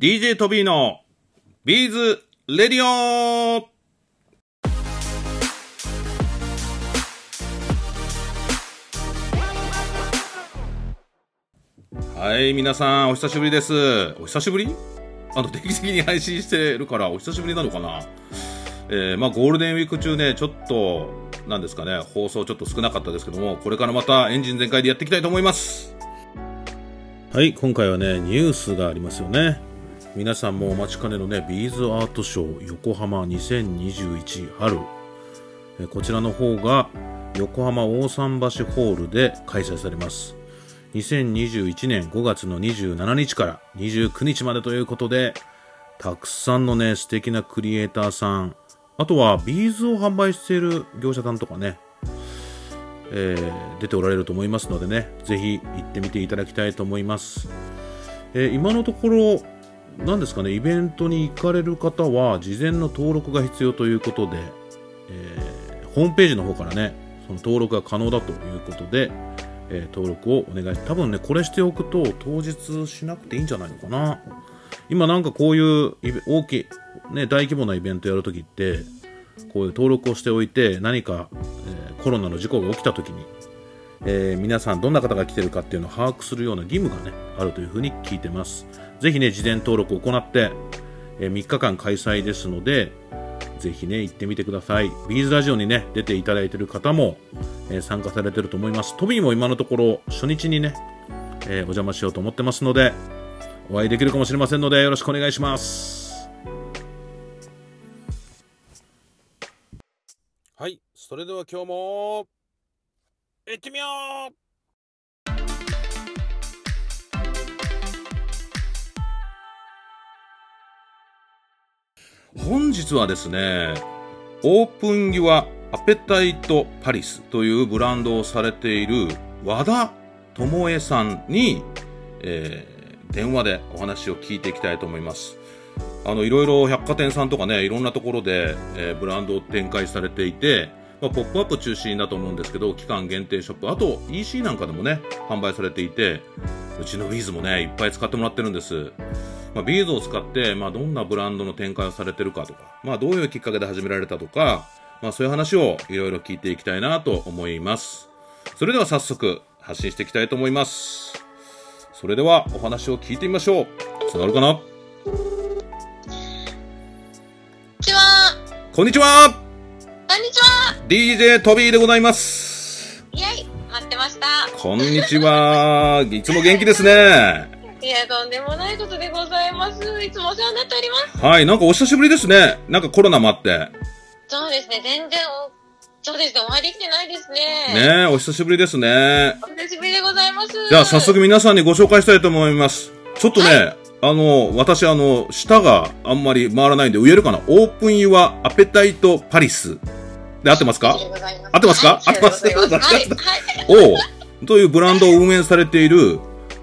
DJ トビーのビーズレディオはい、皆さん、お久しぶりです。お久しぶり？あの、定期的に配信してるから、お久しぶりなのかな？えー、まあ、ゴールデンウィーク中ね、ちょっと、なんですかね、放送ちょっと少なかったですけども、これからまたエンジン全開でやっていきたいと思います。はい、今回はね、ニュースがありますよね。皆さんもお待ちかねのね、ビーズアートショー横浜2021春。えこちらの方が横浜大桟橋ホールで開催されます。2021年5月の27日から29日までということで、たくさんのね、素敵なクリエイターさん、あとはビーズを販売している業者さんとかね、えー出ておられると思いますのでね、ぜひ行ってみていただきたいと思います。えー今のところ、何ですかね、イベントに行かれる方は、事前の登録が必要ということで、えーホームページの方からね、その登録が可能だということで、えー登録をお願い多分ね、これしておくと当日しなくていいんじゃないのかな。今なんかこういう大きい、ね、大規模なイベントやるときって、こういう登録をしておいて、何か、えーコロナの事故が起きたときに、えー皆さんどんな方が来てるかっていうのを把握するような義務がね、あるというふうに聞いてます。ぜひね、事前登録を行って、えー3日間開催ですので、ぜひね、行ってみてください。ビーズラジオにね、出ていただいている方も、えー参加されてると思います。トビーも今のところ、初日にね、えーお邪魔しようと思ってますので、お会いできるかもしれませんので、よろしくお願いします。はい、それでは今日も、行ってみよう本日はですね、オープンギワアペタイトパリスというブランドをされている和田智恵さんに、えー電話でお話を聞いていきたいと思います。あの、いろいろ百貨店さんとかね、いろんなところで、えーブランドを展開されていて、まあ、ポップアップ中心だと思うんですけど、期間限定ショップ、あと EC なんかでもね、販売されていて、うちのビーズもね、いっぱい使ってもらってるんです。まあ、ビーズを使って、まあ、どんなブランドの展開をされてるかとか、まあ、どういうきっかけで始められたとか、まあ、そういう話をいろいろ聞いていきたいなと思います。それでは早速、発信していきたいと思います。それでは、お話を聞いてみましょう。つながるかな？こんにちは。こんにちはこんにちは。!DJ トビーでございます。イェイ。待ってました。こんにちは。いつも元気ですね。いや、とんでもないことでございます。いつもお世話になっております。はい、なんかお久しぶりですね。なんかコロナもあって。そうですね、全然お、そうですね、お会いできてないですね。ねえ、お久しぶりですね。お久しぶりでございます。じゃあ早速皆さんにご紹介したいと思います。ちょっとね、あの、私あの、舌があんまり回らないんで、言えるかな？オープンユアアペタイトパリス。で合ってますか？合ってますか？はい合ってますはい、はい。おうというブランドを運営されている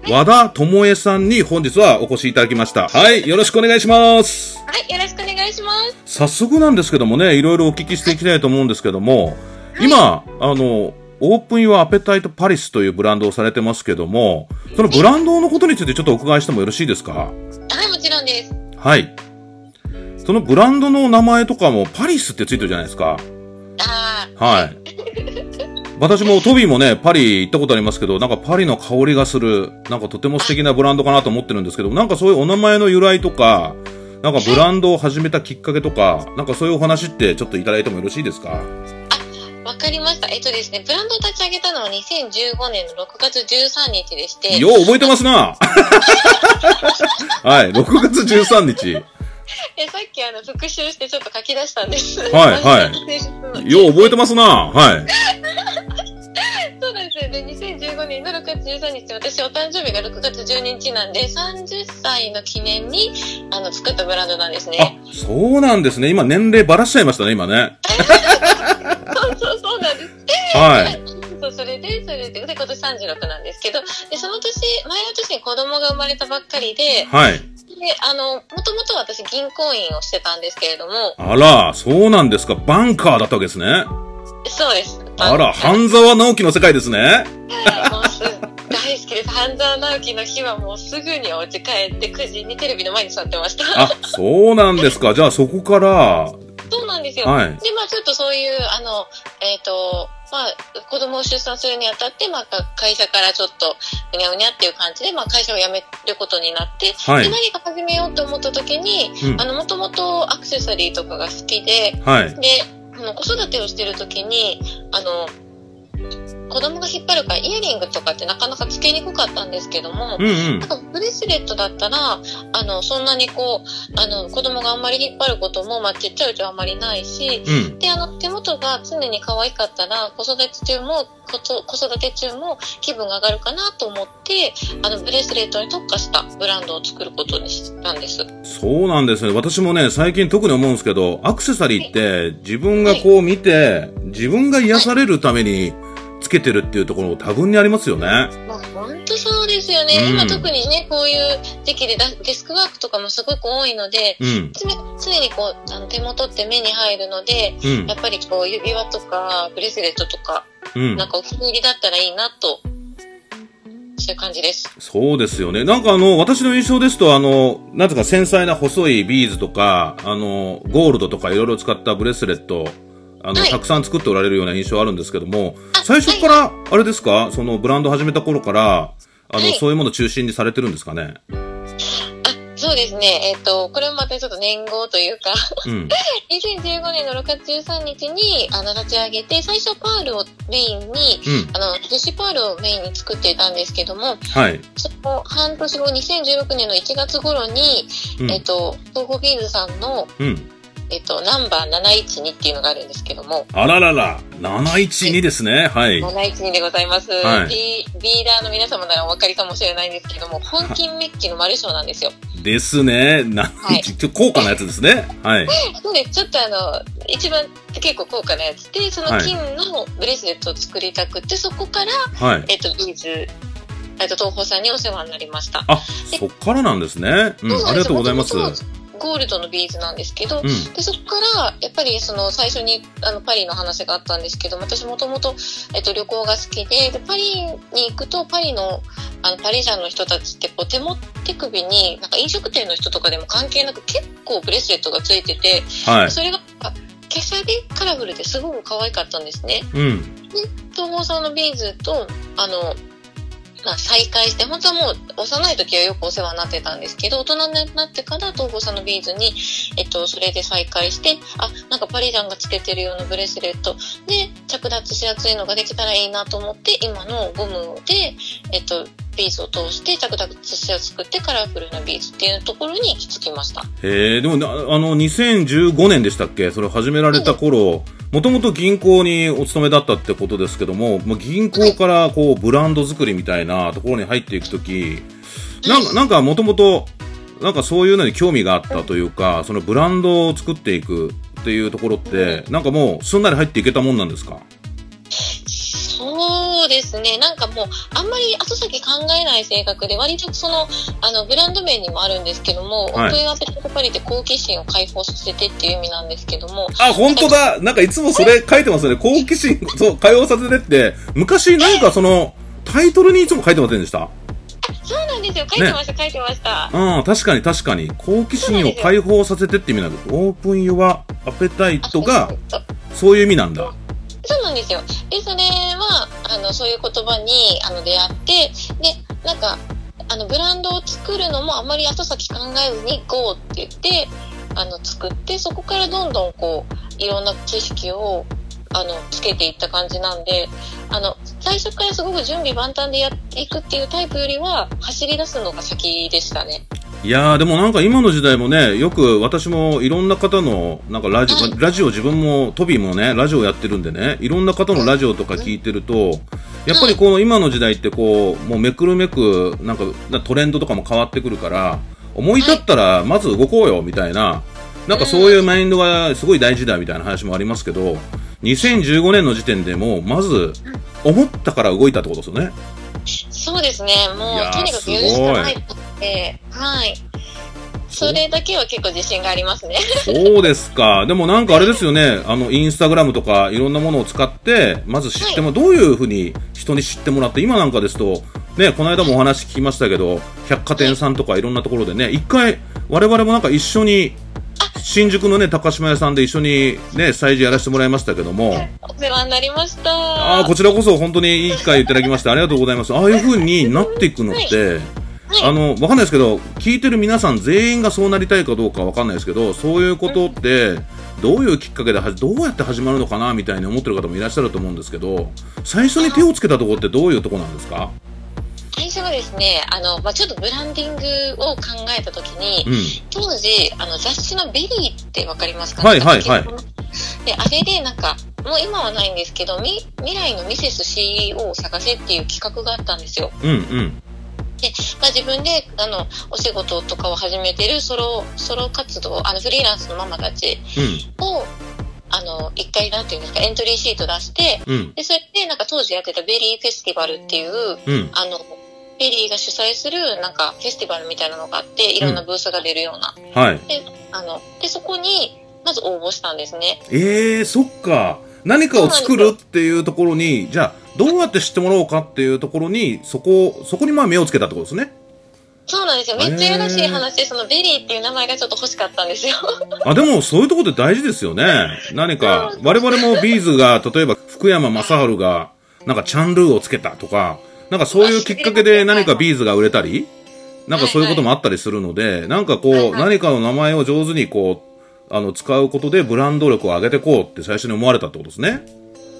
和田智恵さんに本日はお越しいただきました。はい、よろしくお願いします。はい、よろしくお願いします。早速なんですけどもね、いろいろお聞きしていきたいと思うんですけども、今、あの、オープンユアアペタイトパリスというブランドをされてますけども、そのブランドのことについてちょっとお伺いしてもよろしいですか？はい、もちろんです。はい。そのブランドの名前とかもパリスってついてるじゃないですか。あー。はい。私もトビーもね、パリ行ったことありますけど、なんかパリの香りがする、なんかとても素敵なブランドかなと思ってるんですけど、なんかそういうお名前の由来とか、なんかブランドを始めたきっかけとか、なんかそういうお話ってちょっといただいてもよろしいですか？わかりました。えっとですね、ブランドを立ち上げたのは2015年の6月13日でして、よう覚えてますな はい、6月13日。えさっきあの復習してちょっと書き出したんです。はいはい よう覚えてますなはい。私お誕生日が6月12日なんで、30歳の記念に、あの、作ったブランドなんですあね。、そうなんですね。今年齢ばらしちゃいましたね、今ね。そうそうそうなんです。はい。そう、それで、それで、で、今年36なんですけど、で、その年、前の年に子供が生まれたばっかりで、はい。で、あの、もともと私銀行員をしてたんですけれども、あら、そうなんですか。バンカーだったわけですね。そうです。あら、は半沢直樹の世界ですね。もうす大好きです。半沢直樹の日はもうすぐにお家帰って9時にテレビの前に座ってました。あ、そうなんですか。じゃあそこから、そうなんですよ。はい。で、まあちょっとそういう、あの、えっ、と、まあ、子供を出産するにあたって、まあ、か会社からちょっと、うにゃうにゃっていう感じで、まあ、会社を辞めることになって、はいで、。何か始めようと思った時に、うんあの、もともとアクセサリーとかが好きで、はい。で、あの子育てをしてる時に、あの、子供が引っ張るからイヤリングとかってなかなかつけにくかったんですけども、うんうんなん。かブレスレットだったら、あの、そんなにこう、あの、子供があんまり引っ張ることも、まあ、ちっちゃいうちはあんまりないし、うん。で、あの、手元が常に可愛かったら、子育て中も、子育て中も気分が上がるかなと思って、あの、ブレスレットに特化したブランドを作ることにしたんです。そうなんですね。私もね、最近特に思うんですけど、アクセサリーって自分がこう見て、自分が癒されるためにつけてるっていうところ多分にありますよね。まあ、本当そうですよね。うん今特にね、こういう時期でだデスクワークとかもすごく多いので、うん。常常にこう、あの手元って目に入るので、うん。やっぱりこう指輪とかブレスレットとか、うん。なんかお気に入りだったらいいなと、そういう感じです。そうですよね。なんかあの、私の印象ですと、あの、なんとか繊細な細いビーズとか、あの、ゴールドとかいろいろ使ったブレスレット、あの、はいたくさん作っておられるような印象あるんですけども、あ最初から、あれですか？そのブランド始めた頃から、あの、はいそういうものを中心にされてるんですかね？あ、そうですね。えっ、と、これもまたちょっと年号というか、うん。2015年の6月13日に、あの、立ち上げて、最初パールをメインに、うん。あの、樹脂パールをメインに作っていたんですけども、はい。その半年後、2016年の1月頃に、うん。えっ、と、トーホービーズさんの、うん。えっ、と、ナンバー712っていうのがあるんですけども、あららら、712ですね。はい。712でございます。はいビーダーの皆様ならお分かりかもしれないんですけども、本金メッキの丸章なんですよ。ですね。712、ちょ高価なやつですね。はい。そうです。ちょっとあの、一番結構高価なやつで、その金のブレスレットを作りたくて、そこから、はい。えっ、と、ビーズ、えっ、と、東宝さんにお世話になりました。あ、そっからなんですね。うん。ありがとうございます。ゴールドのビーズなんですけど、うん。で、そこから、やっぱりその最初にあのパリの話があったんですけど、私もともと、えっと、旅行が好きで、で、パリに行くと、パリの、あの、パリジャンの人たちって、こう、手も、手首に、なんか飲食店の人とかでも関係なく結構ブレスレットがついてて、はい。それが、あ華奢でカラフルですごく可愛かったんですね。うん。トーホーさんのビーズと、あの、まあ、再会して、本当はもう幼い時はよくお世話になってたんですけど、大人になってからトーホーさんのビーズに、えっと、それで再会して、あ、なんかパリジャンがつけてるようなブレスレット。で着脱しやすいのができたらいいなと思って、今のゴムで、えっと、ビーズを通して着脱しやすくてカラフルなビーズっていうところに行き着きました。へえ、でも、あの、2015年でしたっけ？それ始められた頃、もともと銀行にお勤めだったってことですけども、まあ、銀行からこう、ブランド作りみたいなところに入っていくとき、なんか、もともと、なんかそういうのに興味があったというか、そのブランドを作っていくっていうところって、なんかもうすんなり入っていけたもんなんですか？そうですね。なんかもう、あんまり後先考えない性格で、割とその、あの、ブランド名にもあるんですけども、はいオープンアペティトパリって好奇心を解放させてっていう意味なんですけども、あ、本当だなんかいつもそれ書いてますよね。好奇心、そう、通わさせてって、昔何かその、タイトルにいつも書いてませんでした？そうなんですよ。書いてました、書いてました。うん、確かに確かに。好奇心を解放させてって意味なんです。オープンユアアペタイトが、そうそういう意味なんだ。そうなんですよ。で、それは、あの、そういう言葉に、あの、出会って、で、なんか、あの、ブランドを作るのもあまり後先考えずに、GO って言って、あの、作って、そこからどんどんこう、いろんな知識を、あの、つけていった感じなんで、あの、最初からすごく準備万端でやっていくっていうタイプよりは、走り出すのが先でしたね。いやー、でもなんか今の時代もね、よく私もいろんな方の、なんかラジオ、はい。ラジオ自分も、トビーもね、ラジオやってるんでね、いろんな方のラジオとか聞いてると、やっぱりこの今の時代ってこう、もうめくるめく、なんかトレンドとかも変わってくるから、思い立ったらまず動こうよ、みたいな、なんかそういうマインドがすごい大事だみたいな話もありますけど、2015年の時点でもう、まず、思ったから動いたってことですよね。そうですね。もう、とにかくやるしかないって、はい。それだけは結構自信がありますね。そうですか。でもなんかあれですよね。あの、インスタグラムとかいろんなものを使って、まず知っても、どういうふうに人に知ってもらって、今なんかですと、ね、この間もお話聞きましたけど、百貨店さんとかいろんなところでね、一回、我々もなんか一緒に、新宿のね、高島屋さんで一緒にね、催事やらせてもらいましたけども、お世話になりました。ああ、こちらこそ本当にいい機会いただきましてありがとうございます。ああいう風になっていくのって、あの、わかんないですけど、聞いてる皆さん全員がそうなりたいかどうかわかんないですけど、そういうことって、どういうきっかけでは、どうやって始まるのかなみたいに思ってる方もいらっしゃると思うんですけど、最初に手をつけたところってどういうところなんですか？最初はですね、あの、まあ、ちょっとブランディングを考えたときに、うん。当時、あの、雑誌の VERY ってわかりますか？はいはいはいで、あれでなんか、もう今はないんですけど、み未来のミセス CEO を探せっていう企画があったんですよ。うんうん。で、まあ、自分で、あの、お仕事とかを始めてるソロ、ソロ活動、あの、フリーランスのママたちうん。を、あの、一回、なんていうんですか、エントリーシート出して、うん。で、それで、なんか当時やってた VERY フェスティバルっていう、うん。あの、 VERY が主催する、なんか、フェスティバルみたいなのがあって、いろんなブースが出るような。はい。で、あの、で、そこに、まず応募したんですね。ええー、そっか。何かを作るっていうところに、じゃあ、どうやって知ってもらおうかっていうところに、そこを、そこにまあ目をつけたってことですね。そうなんですよ。めっちゃやらしい話で、その VERY っていう名前がちょっと欲しかったんですよ。あ、でもそういうところって大事ですよね。何か、我々もビーズが、例えば福山雅治が、なんか Chan Luu をつけたとか、なんかそういうきっかけで何かビーズが売れたり、なんかそういうこともあったりするので、なんかこう、何かの名前を上手にこう、あの、使うことでブランド力を上げてこうって最初に思われたってことですね。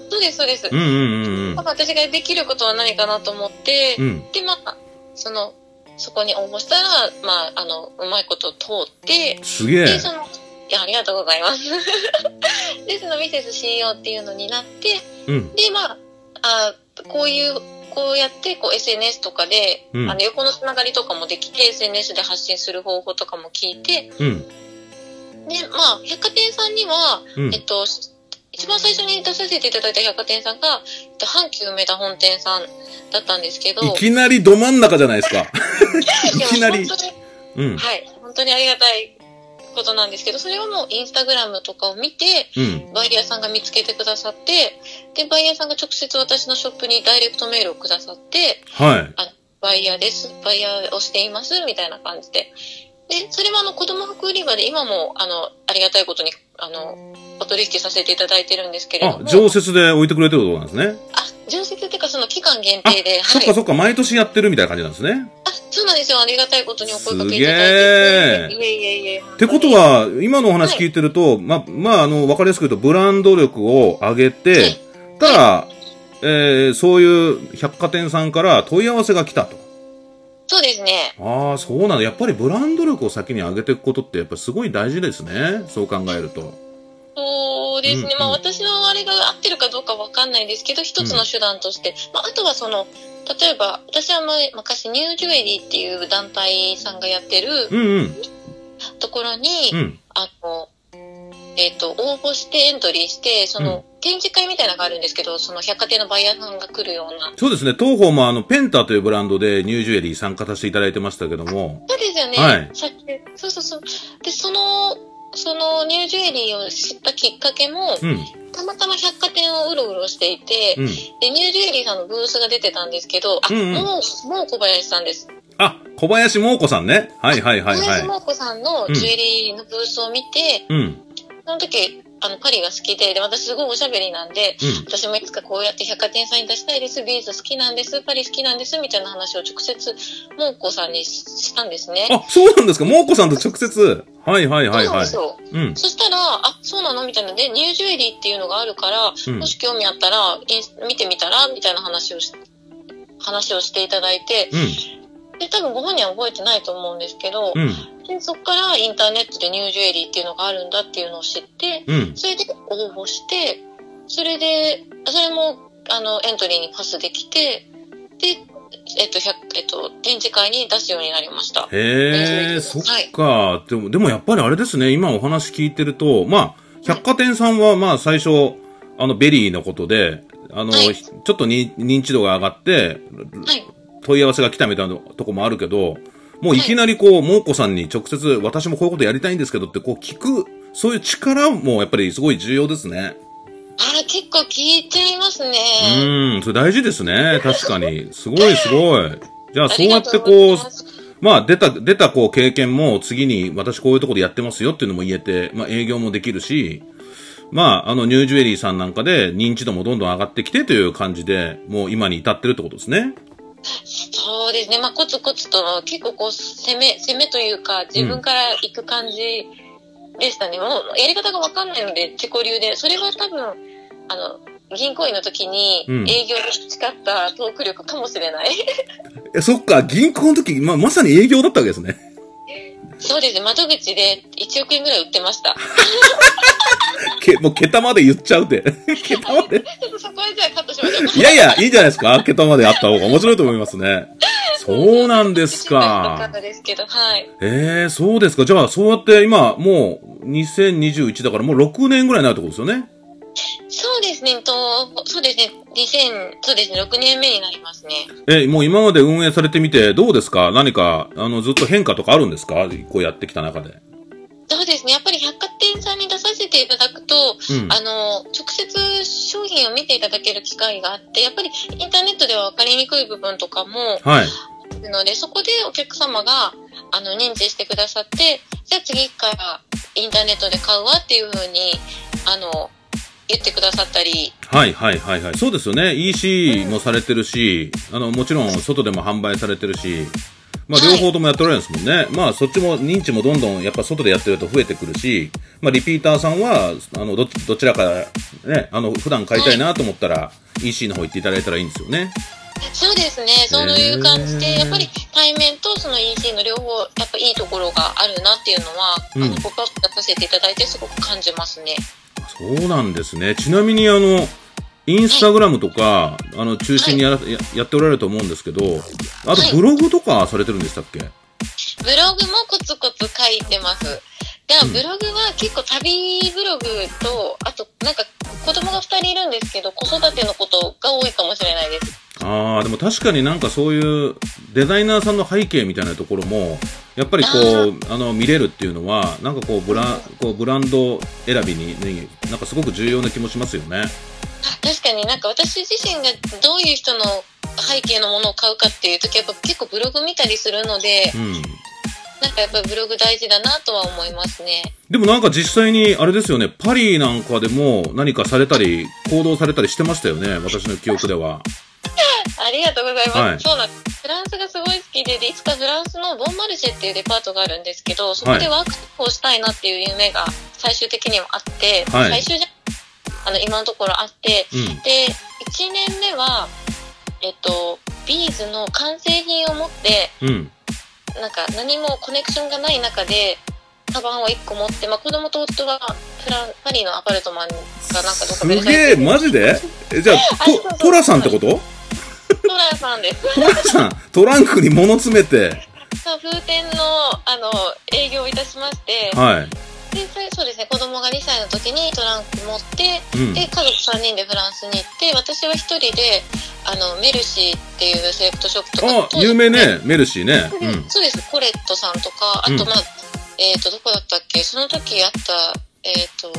そうです、そうです。うんうんうんうんま。あ私ができることは何かなと思って、うん。で、まあ、その、そこに応募したら、まあ、あの、うまいこと通って、すげえで、。その、いや、ありがとうございます。で、そのミセス CEO っていうのになって、うん。で、まあ、あこういう、こうやって、こう SNS とかで、うんあの、横のつながりとかもできて、SNS で発信する方法とかも聞いて、うん。で、まあ、百貨店さんには、うんえっと、一番最初に出させていただいた百貨店さんが、えっと、阪急梅田本店さんだったんですけど、いきなりど真ん中じゃないですか。い きなりうん。はい、本当にありがたいことなんですけど、それはもうインスタグラムとかを見て、うん。バイヤーさんが見つけてくださって、で、バイヤーさんが直接私のショップにダイレクトメールをくださって、はい。バイヤーです、バイヤーをしています、みたいな感じで。で、それはあの子供服売り場で今もあの、ありがたいことに、あの、お取引させていただいてるんですけれどあも。、常設で置いてくれてるところなんですね。あ、常設っていうかその期間限あ定で、、そっかそっか、毎年やってるみたいな感じなんですね。あ、そうなんですよ。ありがたいことにお声かけいただいて。えいえいえいえ。ってことは、今のお話聞いてると、ま、まあ、あの、わかりやすく言うと、ブランド力を上げて、はいただ、えー、そういう百貨店さんから問い合わせが来たと。そうですね。ああ、そうなんだ。やっぱりブランド力を先に上げていくことって、やっぱりすごい大事ですね。そう考えると。そうですね。うんうんまあ私のあれが合ってるかどうかわかんないですけど、一つの手段として。まああとはその、例えば、私は前、昔ニュージュエリーっていう団体さんがやってる。ところに、うん。あの、えっ、と、応募してエントリーして、その、展示会みたいなのがあるんですけど、その百貨店のバイヤーさんが来るような。そうですね。当方もあの、ペンタというブランドでニュージュエリー参加させていただいてましたけども、そうですよね。はいさっきそうそうそう。で、その、そのニュージュエリーを知ったきっかけも、うん。たまたま百貨店をうろうろしていて、うん。で、ニュージュエリーさんのブースが出てたんですけど、あ、うんうんもう、もう小林さんです。あ、小林桃子さんね。はいはいはいはい小林。桃子さんのジュエリーのブースを見て、うん。その時、あの、パリが好きで、で、私すごいおしゃべりなんで、うん。私もいつかこうやって百貨店さんに出したいです、ビーズ好きなんです、パリ好きなんです、みたいな話を直接、桃子さんにししたんですね。あ、そうなんですか？桃子さんと直接？はいはいはいはいそうなんです。よ。うん。そしたら、あ、そうなのみたいなので、ニュージュエリーっていうのがあるから、うんもし興味あったら、見てみたらみたいな話をし、話をしていただいて、で、多分ご本人は覚えてないと思うんですけど、うん。でそこからインターネットでニュージュエリーっていうのがあるんだっていうのを知って、うん。うん。それで応募して、それで、それも、あの、エントリーにパスできて、で、えっと、100えっと、展示会に出すようになりました。へえ、そっはいか。でも、でもやっぱりあれですね、今お話聞いてると、まあ、百貨店さんはまあ最初、あの、 VERY のことで、あの、はいちょっとに認知度が上がって、はい。問い合わせが来たみたいなとこもあるけど、もういきなりこう、もうこさんに直接、私もこういうことやりたいんですけどって、こう聞く、そういう力もやっぱりすごい重要ですね。あら、結構聞いちゃいますね。うん、それ大事ですね。確かに。すごいすごい。じゃあ、そうやってこう、まあ、出た、出たこう経験も次に私こういうところでやってますよっていうのも言えて、まあ営業もできるし、まあ、あの、ニュージュエリーさんなんかで認知度もどんどん上がってきてという感じで、もう今に至ってるってことですね。そうですね。まあ、コツコツと、結構こう、攻め、攻めというか、自分から行く感じでしたね。もう、やり方がわかんないので、自己流で。それは多分、あの、銀行員の時にうん営業で培ったトーク力かもしれない。え、そっか、銀行の時、まあ、まさに営業だったわけですね。そうですね。窓口で1億円ぐらい売ってました。け、もう桁まで言っちゃうって。桁まで。ちょっとそこはじゃあカットしましょう。いやいや、いいんじゃないですか桁まであった方が面白いと思いますね。そうなんですかか。ったですけど、はい。ええそうですか。じゃあ、そうやって今、もう、2021だからもう6年ぐらいになるってことですよね？そうですね。と、そうですね。2000、そうですね。6年目になりますね。え、もう今まで運営されてみてどうですか？何か、あの、ずっと変化とかあるんですか？こうやってきた中で。そうですね。やっぱり百貨店さんに出させていただくと、うん。あの、直接商品を見ていただける機会があって、やっぱりインターネットでは分かりにくい部分とかもはい。あるので、そこでお客様が、あの、認知してくださって、じゃあ次からインターネットで買うわっていうふうに、あの、言ってくださったり、はいはいはいはい。そうですよね。EC もされてるし、あの、もちろん外でも販売されてるし、まあはい両方ともやっておられるんですもんね。まあそっちも認知もどんどんやっぱ外でやってると増えてくるし、まあリピーターさんは、あの、どどちらかね、あの、普段買いたいなと思ったら、EC の方行っていただいたらいいんですよね。そうですね、そういう感じで、やっぱり対面とその EC の両方、やっぱいいところがあるなっていうのは、うんあの、ポップアップ出させていただいてすごく感じますね。そうなんですね。ちなみにあの、インスタグラムとか、あの、中心にやら、ややっておられると思うんですけど、あとはいブログとかされてるんでしたっけ、ブログもコツコツ書いてます。じゃあ、うんブログは結構旅ブログと、あと、なんか子供が2人いるんですけど、子育てのことが多いかもしれないです。ああ、でも確かになんかそういうデザイナーさんの背景みたいなところも、やっぱりこあう、あの、見れるっていうのは、なんかこう、ブラン、こう、ブランド選びに、ね、なんかすごく重要な気もしますよね。確かになんか私自身がどういう人の背景のものを買うかっていう時やっぱ結構ブログ見たりするので、うん。なんかやっぱりブログ大事だなとは思いますね。でもなんか実際に、あれですよね、パリなんかでも何かされたり、行動されたりしてましたよね、私の記憶では。ありがとうございます。はいそうなんです。フランスがすごい好きでで、いつかフランスのボンマルシェっていうデパートがあるんですけど、そこでワークショップをしたいなっていう夢が最終的にはあって、はい最終じゃ、あの、今のところあって、うん。で、1年目は、えっと、ビーズの完成品を持って、うん。なんか何もコネクションがない中で、カバンを1個持って、まあ子供と夫はフランパリのアパルトマンかなんかどっかすでげえ、マジで？え、じゃあ、トラさんってこと？トラさんです。トラさん、トランクに物詰めて、そう風天のあの営業をいたしまして、はい。でそうですね子供が2歳の時にトランク持って、うん。で家族3人でフランスに行って私は1人であのメルシーっていうセレクトショップとかあ、有名ね、メルシーね。でうん。そうですコレットさんとかあとうんまあ、えっ、とどこだったっけ？その時あったえっ、と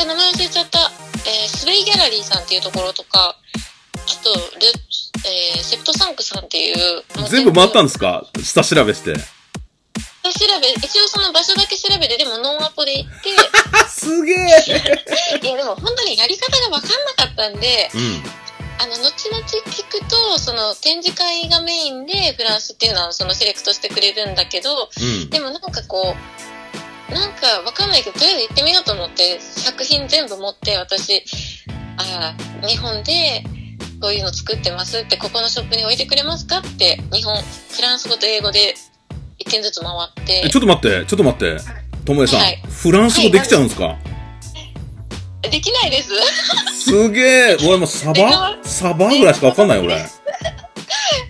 あ名前忘れちゃった、えースウェイギャラリーさんっていうところとかあとル、えーセプトサンクさんっていう全部回ったんですか？下調べして。調べ、一応その場所だけ調べて、でもノンアポで行って、あ、すげえ いやでも本当にやり方が分かんなかったんで、うん。あの、後々聞くと、その展示会がメインでフランスっていうのはそのセレクトしてくれるんだけど、うん。でもなんかこう、なんか分かんないけど、とりあえず行ってみようと思って、作品全部持って、私、あー日本でこういうの作ってますって、ここのショップに置いてくれますか？って、日本、フランス語と英語で一点ずつ回ってえ、ちょっと待って、ちょっと待って。ともえさん、はいフランス語できちゃうんですか、できないです。すげえ俺もうサバ？サバぐらいしかわかんない俺。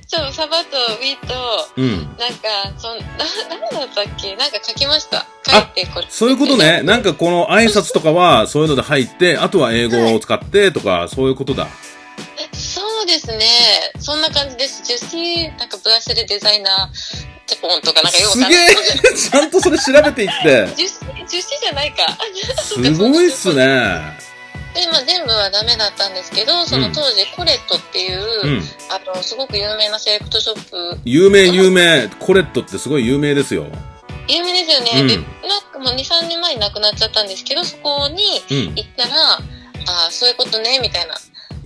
そう、サバとウィと、うん。なんか、そん、な、なんだったっけ？なんか書きました。書いて、これ。そういうことね。なんかこの挨拶とかはそういうので入って、あとは英語を使ってとか、そういうことだ。そうですね。そんな感じです。ジュシー、なんかブラシルデザイナーチャポンとかなんかよくすげえ ちゃんとそれ調べていって。樹脂、樹脂じゃないか。すごいっすね。で、まあ全部はダメだったんですけど、その当時コレットっていう、うん。あの、すごく有名なセレクトショップ、有名有名。コレットってすごい有名ですよ。有名ですよね。うんで、なんかもう2、3年前に亡くなっちゃったんですけど、そこにうん。行ったら、ああ、そういうことね、みたいな。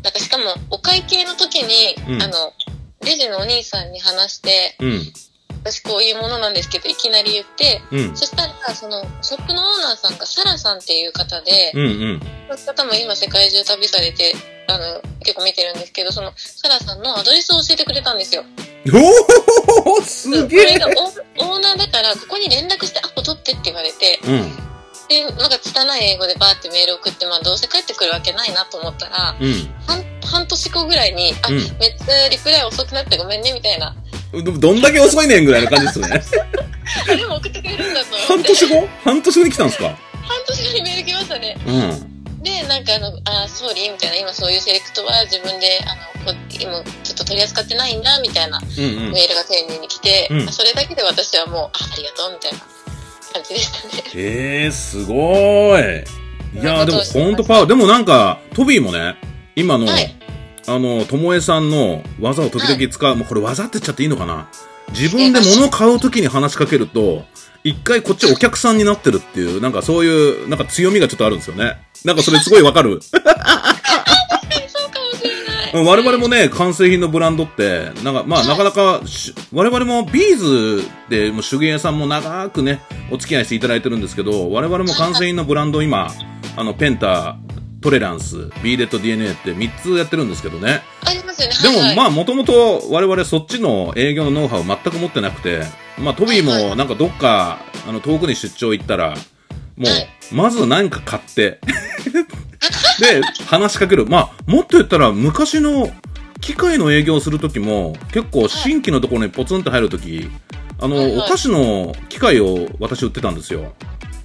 なんかしかも、お会計の時に、うんあの、レジのお兄さんに話して、うん。私こういうものなんですけど、いきなり言って、うん。そしたら、その、ショップのオーナーさんがサラさんっていう方で、うんうん。その方も今世界中旅されて、あの、結構見てるんですけど、その、サラさんのアドレスを教えてくれたんですよ。おおすこげえれがオオーナーだから、ここに連絡してアポ取ってって言われて、うん。で、なんか拙い英語でバーってメール送って、まあどうせ帰ってくるわけないなと思ったら、うん。半半年後ぐらいに、あ、うんめっちゃリプライ遅くなってごめんね、みたいな。どどんだけ遅いねんぐらいの感じですね。あでも送ってくれるんだと。半年後？半年後に来たんですか？半年後にメール来ましたね。うん。で、なんかあの、あ、ソーリーみたいな、今そういうセレクトは自分で、あの、こ今ちょっと取り扱ってないんだ、みたいなうんうん。メールが丁寧に来て、うんそれだけで私はもう、あ、ありがとう、みたいな感じでしたね。えー、すごい。いやーでもほんとパワー。でもなんか、トビーもね、今の、はいあの、ともえさんの技を時々使う、もうこれ技って言っちゃっていいのかな？自分で物買うときに話しかけると、一回こっちお客さんになってるっていう、なんかそういう、なんか強みがちょっとあるんですよね。なんかそれすごいわかる。確かにそうかもしれない。うん我々もね、完成品のブランドって、なんか、まあ、はいなかなかし、我々もビーズで、もう手芸屋さんも長くね、お付き合いしていただいてるんですけど、我々も完成品のブランドを今、あの、ペンタ、トレランス、ビーレット DNA って3つやってるんですけどね。ありますよね。でも、はいはい、まあ、もともと我々そっちの営業のノウハウ全く持ってなくて、まあ、トビーもなんかどっか、あの、遠くに出張行ったら、もはいうまず何か買って、で、話しかける。まあ、もっと言ったら、昔の機械の営業するときも、結構新規のところにポツンと入るとき、あの、はいはいお菓子の機械を私売ってたんですよ。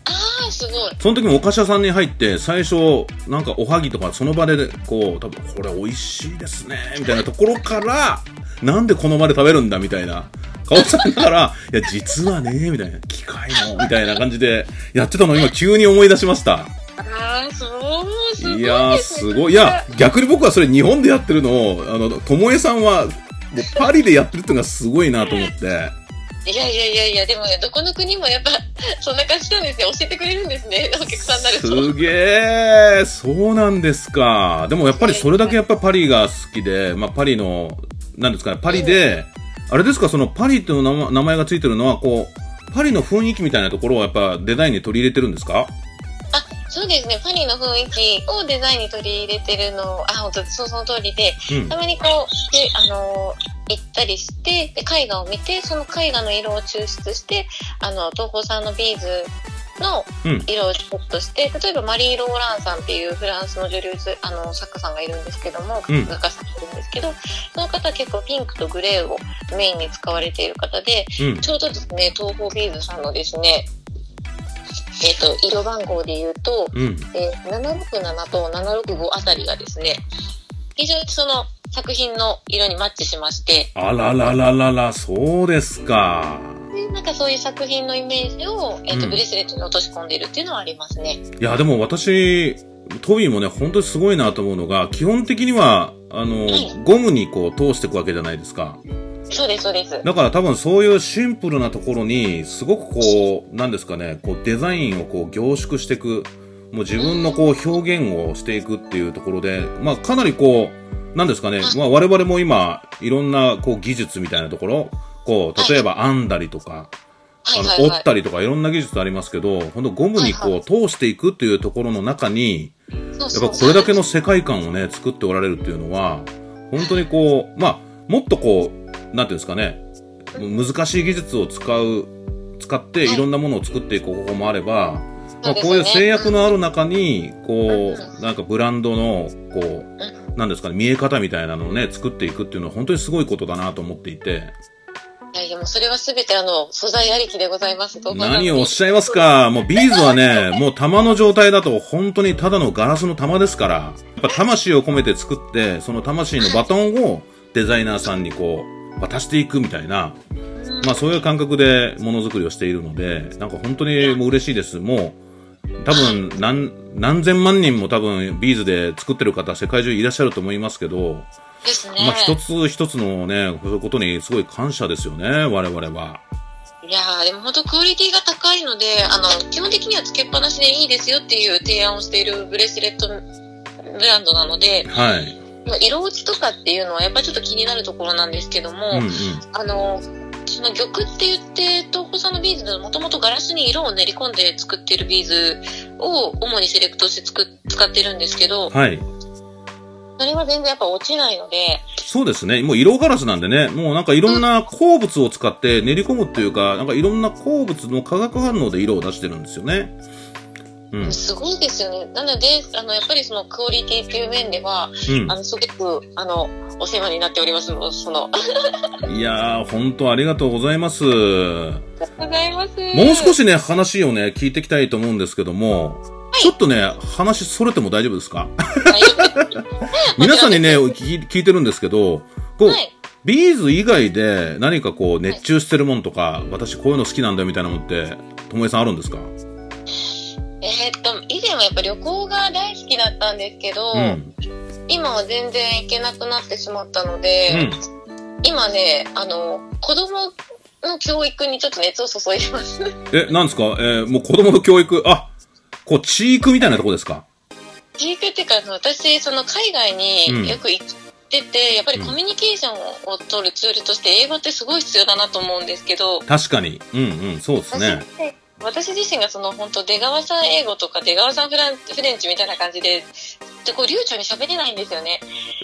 ああ、すごい。その時もお菓子屋さんに入って、最初、なんかおはぎとかその場で、こう、多分これ美味しいですね、みたいなところから、なんでこの場で食べるんだ、みたいな。顔さんから、いや、実はね、みたいな、機械の、みたいな感じで、やってたのを今急に思い出しました。ああ、そう、すごい。いやー、すごい。いや、逆に僕はそれ日本でやってるのを、あの、ともえさんは、パリでやってるっていうのがすごいなと思って。いやいやいやいや、でもね、どこの国もやっぱ、そんな感じなんですね。教えてくれるんですね。お客さんになると。すげえ、そうなんですか。でもやっぱりそれだけやっぱパリが好きで、まあパリの、なんですかね、パリで、あれですか、そのパリっていう名前がついてるのは、こう、パリの雰囲気みたいなところをやっぱデザインに取り入れてるんですか？あ、そうですね。パリの雰囲気をデザインに取り入れてるのを、あ、本当そうその通りで、うんた。まにこう、で、あのー行ったりして、で、絵画を見て、その絵画の色を抽出して、あの、トーホーさんのビーズのうん色をセットして、例えばマリー・ローランサンっていうフランスの女流ずあの作家さんがいるんですけども、うん画家さんがいるんですけど、その方は結構ピンクとグレーをメインに使われている方で、うん。ちょうどですね、トーホービーズさんのですね、えっ、と、色番号で言うと、うん。えー767と765あたりがですね、非常にその作品の色にマッチしまして、あららららら、そうですか。でなんかそういう作品のイメージを、えっ、と、うんブレスレットに落とし込んでいるっていうのはありますね。いや、でも私、トビーもね、本当にすごいなと思うのが、基本的には、あの、ゴムにこう通していくわけじゃないですか。そうです、そうです。だから多分そういうシンプルなところに、すごくこう、なんですかね、こうデザインをこう凝縮していく、もう自分のこう表現をしていくっていうところで、まあかなりこう、なんですかね、まあ我々も今、いろんなこう技術みたいなところ、こう、例えば編んだりとか、あの。折ったりとかいろんな技術ありますけど、本当ゴムにこう通していくっていうところの中に、やっぱこれだけの世界観をね、作っておられるっていうのは、本当にこう、まあ、もっとこう、なんていうんですかね、難しい技術を使う、使ってい。ろんなものを作っていく方法もあれば、まあ、こういう制約のある中に、こう、なんかブランドの、こう、なんですかね、見え方みたいなのをね、作っていくっていうのは本当にすごいことだなと思っていて、いやいや、もうそれはすべてあの、素材ありきでございます。何をおっしゃいますか。もうビーズはね、もう玉の状態だと本当にただのガラスの玉ですから、やっぱ魂を込めて作って、その魂のバトンをデザイナーさんにこう、渡していくみたいな。まあそういう感覚でものづくりをしているので、なんか本当にもう嬉しいです。もう、多分何、何千万人も多分ビーズで作ってる方世界中いらっしゃると思いますけど、ですね。まあ一つ一つのね、そういうことにすごい感謝ですよね、我々は。いやーでも本当クオリティが高いので、あの、基本的にはつけっぱなしでいいですよっていう提案をしているブレスレットブランドなので、はい。色落ちとかっていうのはやっぱりちょっと気になるところなんですけども、うんうん。あの、その玉って言って、トーホーさんのビーズでもともとガラスに色を練り込んで作ってるビーズを主にセレクトしてつく使ってるんですけど、はい。それは全然やっぱ落ちないので、そうですね。もう色ガラスなんでね、もうなんかいろんな鉱物を使って練り込むっていうか、なんかいろんな鉱物の化学反応で色を出してるんですよね。うん。すごいですよね。なので、あの、やっぱりそのクオリティっていう面では、うんあ。の、すごく、あの、お世話になっております。その、あ いやー、本当ありがとうございます。もりがとうございます。う少しね、話をね、聞いていきたいと思うんですけども、ちょっとね、話それても大丈夫ですか？皆さんにね、聞いてるんですけど、こう、はい。ビーズ以外で何かこう熱中してるもんとか、私こういうの好きなんだよみたいなもんって、ともえさんあるんですか？えーっと、以前はやっぱ旅行が大好きだったんですけど、うん。今は全然行けなくなってしまったので、うん。今ね、あの、子供の教育にちょっと熱を注いでます。え、なんですか？えーもう子供の教育、あ、こう、チークみたいなとこですか？教育っていうか、私、その海外によく行ってて、やっぱりコミュニケーションを取るツールとして英語ってすごい必要だなと思うんですけど、確かに。うんうん、そうですね。私自身がその本当出川さん英語とか出川さんフランフレンチみたいな感じで、でこう流暢に喋れないんですよね。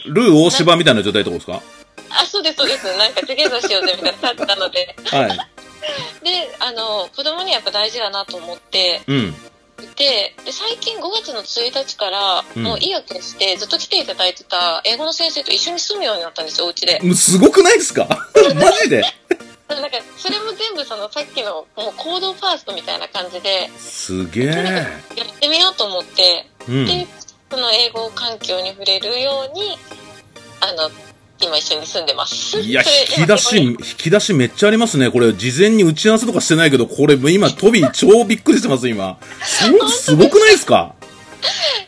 ルー大芝みたいな状態ってことですあ、そうです、そうです。なんか、トゥゲザーしようぜみたいな感じなので。かはい。で、あの、子供にはやっぱ大事だなと思ってうん。いて、で、最近5月の1日から、うんもう意を決してずっと来ていただいてた英語の先生と一緒に住むようになったんですよ、お家で。もうすごくないですか？マジでなんか、それも全部そのさっきの、もう行動ファーストみたいな感じで、すげえ。やってみようと思って、うん。で、その英語環境に触れるように、あの、今一緒に住んでます。いや、引き出し、引き出しめっちゃありますね。これ、事前に打ち合わせとかしてないけど、これ、今、トビー超びっくりしてます、今。すごくないですか？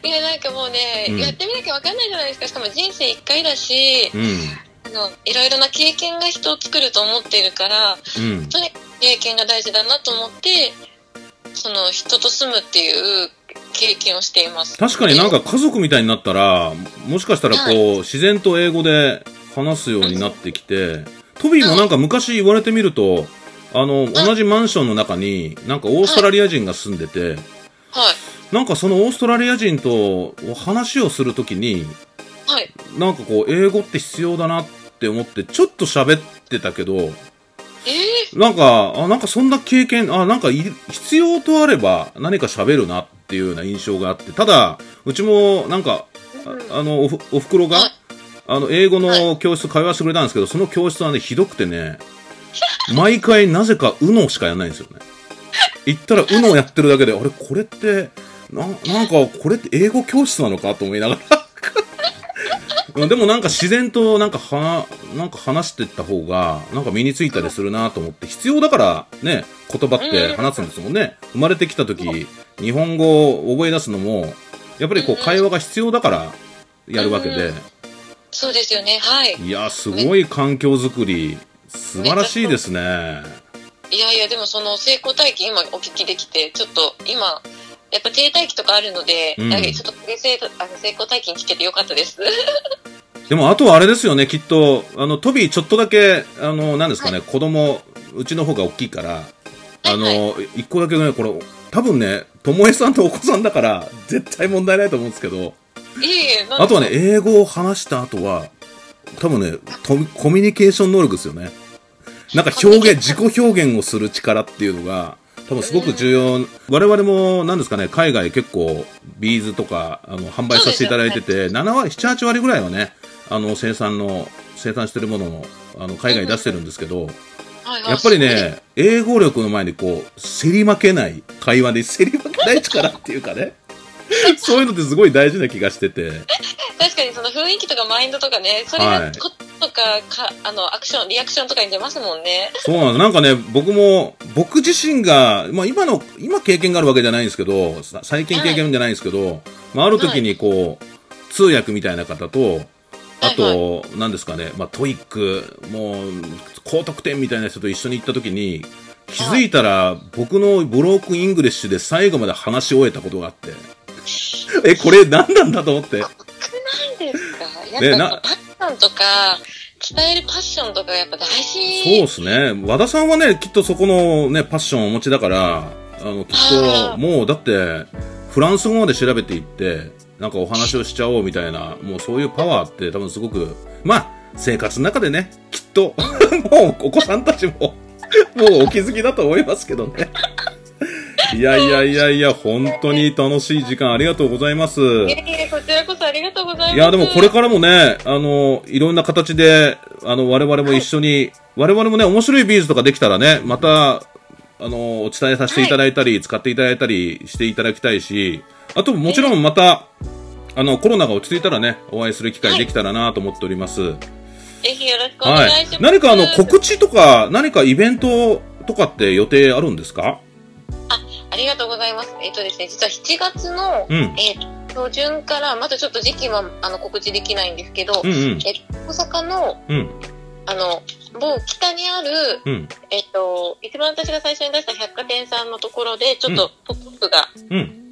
いや、なんかもうね、うんやってみなきゃわかんないじゃないですか。しかも人生一回だし、うん。あの、いろいろな経験が人を作ると思っているから、うん。とにかく経験が大事だなと思って、その人と住むっていう経験をしています。確かになんか家族みたいになったら、もしかしたらこう、は自然と英語で話すようになってきて、トビーもなんか昔言われてみると、あの、同じマンションの中に、なんかオーストラリア人が住んでて、はい。なんかそのオーストラリア人と話をするときに、はい。なんかこう、英語って必要だなって思って、ちょっと喋ってたけど、え？なんか、あ、なんかそんな経験、あ、なんかい必要とあれば何か喋るなっていうような印象があって、ただ、うちもなんか、ー、ああの、おふ、おふくろが、はいあの、英語の教室通わせてくれたんですけど、その教室はね、ひどくてね、毎回なぜか UNO しかやんないんですよね。行ったら UNO やってるだけで、あれ、これって、な、なんか、これって英語教室なのかと思いながら。うんでもなんか自然となんかは、なんか話していった方が、なんか身についたりするなと思って、必要だからね、言葉って話すんですもんね。生まれてきた時、日本語を覚え出すのも、やっぱりこう会話が必要だからやるわけで、そうですよね。はい。いや、すごい環境づくり、素晴らしいですね。いやいや、でもその成功体験今お聞きできて、ちょっと今、やっぱ停滞期とかあるので、うんちょっと成あの成功体験聞けてよかったです。でも、あとはあれですよね、きっと、あの、トビーちょっとだけ、あの、なんですかね、子供、うちの方が大きいから、あの、一個だけね、これ、多分ね、ともえさんとお子さんだから、絶対問題ないと思うんですけど、あとはね、英語を話した後は、多分ね、とコミュニケーション能力ですよね。なんか表現、自己表現をする力っていうのが、多分すごく重要。我々も、なんですかね、海外結構、ビーズとか、あの、販売させていただいてて、7割、7、8割ぐらいはね、あの、生産の、生産してるものを、あの、海外に出してるんですけど、はいやっぱり、ね、英語力の前にこう、競り負けない会話で、競り負けない力っていうかね、そういうのってすごい大事な気がしてて、確かにその雰囲気とかマインドとかね、それはい。がことかかあのアクションリアクションとかに出ますもんね。そうなんです。なんかね、僕も、僕自身が、まあ今の、今経験があるわけじゃないんですけど、さ最近経験じゃないんですけど、まあある時にこう、通訳みたいな方と、あと、何ですかね、まあ TOEIC、もう、高得点みたいな人と一緒に行った時に、気づいたら、僕の broken English で最後まで話し終えたことがあって、え、これ何なんだと思って。ないですか？やっぱパッションとか伝えるパッションとかやっぱ大そう事ですね。和田さんはね、きっとそこのね、パッションをお持ちだから、あの、きっと、もう、だって、フランス語まで調べていって、なんかお話をしちゃおうみたいな、もうそういうパワーって多分すごく、まあ、生活の中でね、きっと、もうお子さんたちも、もうお気づきだと思いますけどね。いやいやいやいや、本当に楽しい時間ありがとうございます。いえいえこちらこそありがとうございますいや、でもこれからもね、あの、いろんな形で、あの、我々も一緒に、我々もね、面白いビーズとかできたらね、また、あの、お伝えさせていただいたり、使っていただいたりしていただきたいし、あと、もちろんまた、あの、コロナが落ち着いたらね、お会いする機会できたらなと思っております。ぜひよろしくお願はいいします、。何かあの、告知とか、何かイベントとかって予定あるんですか？ありがとうございます。えっ、とですね、実は7月の、うん。えー、初旬から、まだちょっと時期はあの告知できないんですけど、うんうん。え大阪の、うん。あの、某北にある、うん。えっ、と、一番私が最初に出した百貨店さんのところで、ちょっとポップアップが、うん。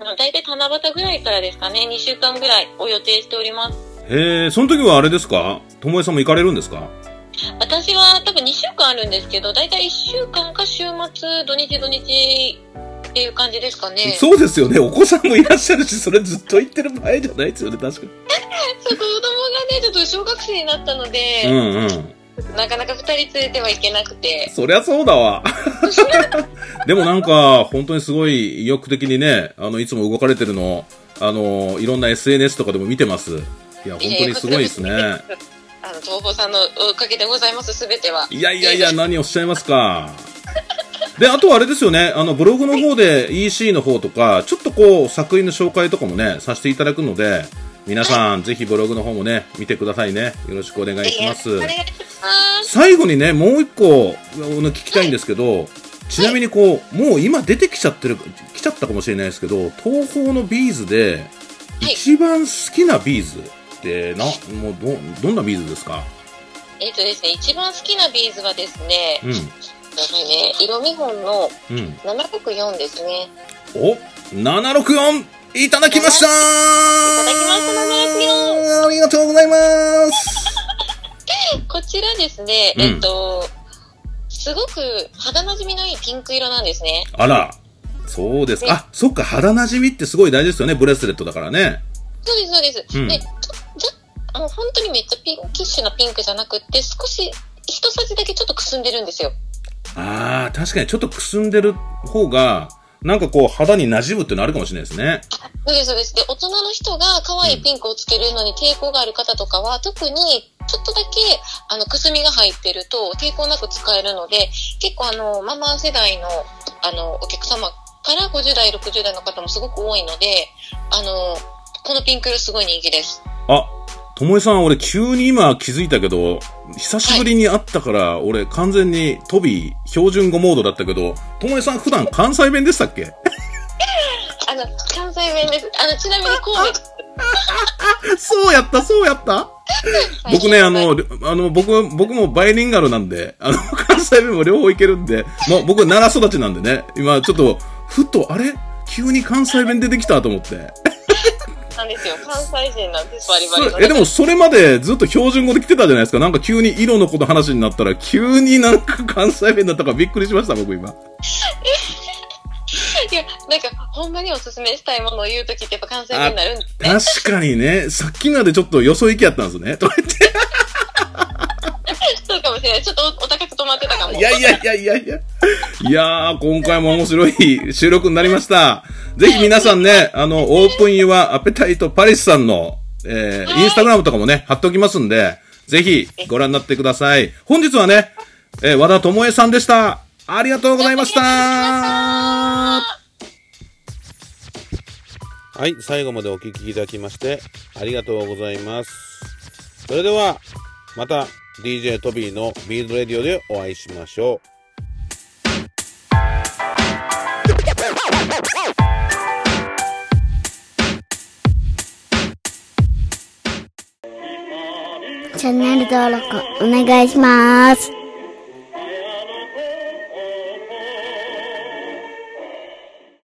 あの大体七夕ぐらいからですかね、2週間ぐらいを予定しております。へえ、その時はあれですか？ともえさんも行かれるんですか？私は多分2週間あるんですけど、大体1週間か週末、土日土日っていう感じですかね。そうですよね。お子さんもいらっしゃるし、それずっと言ってる場合じゃないですよね、確かに。そう子供がね、ちょっと小学生になったので、うんうん。なかなか2人連れてはいけなくて。そりゃそうだわ。でもなんか、本当にすごい意欲的にね、あの、いつも動かれてるの、あの、いろんな SNS とかでも見てます。いや、本当にすごいですね。あの、東宝さんのおかげでございます、すべては。いやいやいや、何をおっしゃいますか。で、あとはあれですよね、あの、ブログの方で EC の方とか、ちょっとこう、作品の紹介とかもね、させていただくので、皆さん、ぜひブログの方もね、見てくださいね。よろしくお願いします。最後にね、もう一個、聞きたいんですけど、ちなみにこう、もう今出てきちゃってる、来ちゃったかもしれないですけど、トーホーのビーズで、い一番好きなビーズって、な、もうど、どんなビーズですか？えっ、とですね、一番好きなビーズはですね、うん、ごめんなさいね、色見本のうん。764ですね。お !764! いただきましたいただきました764ありがとうございます こちらですね、うんえっと、すごく肌なじみのいいピンク色なんですね。あら、そうですねか。あ、そっか、肌なじみってすごい大事ですよね、ブレスレットだからね。そうです、そうです。うんで、あの、本当にめっちゃピンキッシュなピンクじゃなくって、少し、一さじだけちょっとくすんでるんですよ。ああ、確かにちょっとくすんでる方が、なんかこう肌に馴染むってのあるかもしれないですね。そうです、そうです。で、大人の人が可愛いピンクをつけるのに抵抗がある方とかは、特にちょっとだけ、あの、くすみが入ってると抵抗なく使えるので、結構あの、ママ世代の、あの、お客様から50代、60代の方もすごく多いので、あの、このピンク色すごい人気です。あ、ともえさん、俺急に今気づいたけど、久しぶりに会ったから、俺完全にトビー標準語モードだったけど、ともえさん普段関西弁でしたっけ？あの、関西弁です。あの、ちなみに神戸。そうやった、そうやった 僕ね、あの、りあの、僕、僕もバイリンガルなんで、あの、関西弁も両方いけるんで、もう僕奈良育ちなんでね、今ちょっと、ふと、あれ？急に関西弁出てきたと思って。なんですよ。関西人なんです、バリバリの。それえ、でもそれまでずっと標準語で来てたじゃないですか。なんか急に色のこと話になったら、急になんか関西弁だったからびっくりしました、僕今。いや、なんか、ほんまにおすすめしたいものを言うときってやっぱ関西弁になるんですね。確かにね、さっきまでちょっとよそ行きやったんですね。とか言って。かもしれない。ちょっとおお高く止まってたかも。いやいやいやいやいや。いやー、今回も面白い収録になりました。ぜひ皆さんね、あの、オープンユアアペタイトパリスさんの、えー、インスタグラムとかもね、貼っておきますんで、ぜひご覧になってください。本日はね、えー、和田智恵さんでした。ありがとうございました。はい、最後までお聞きいただきまして、ありがとうございます。それでは、また DJ トビーのビールレディオでお会いしましょう。チャンネル登録お願いします。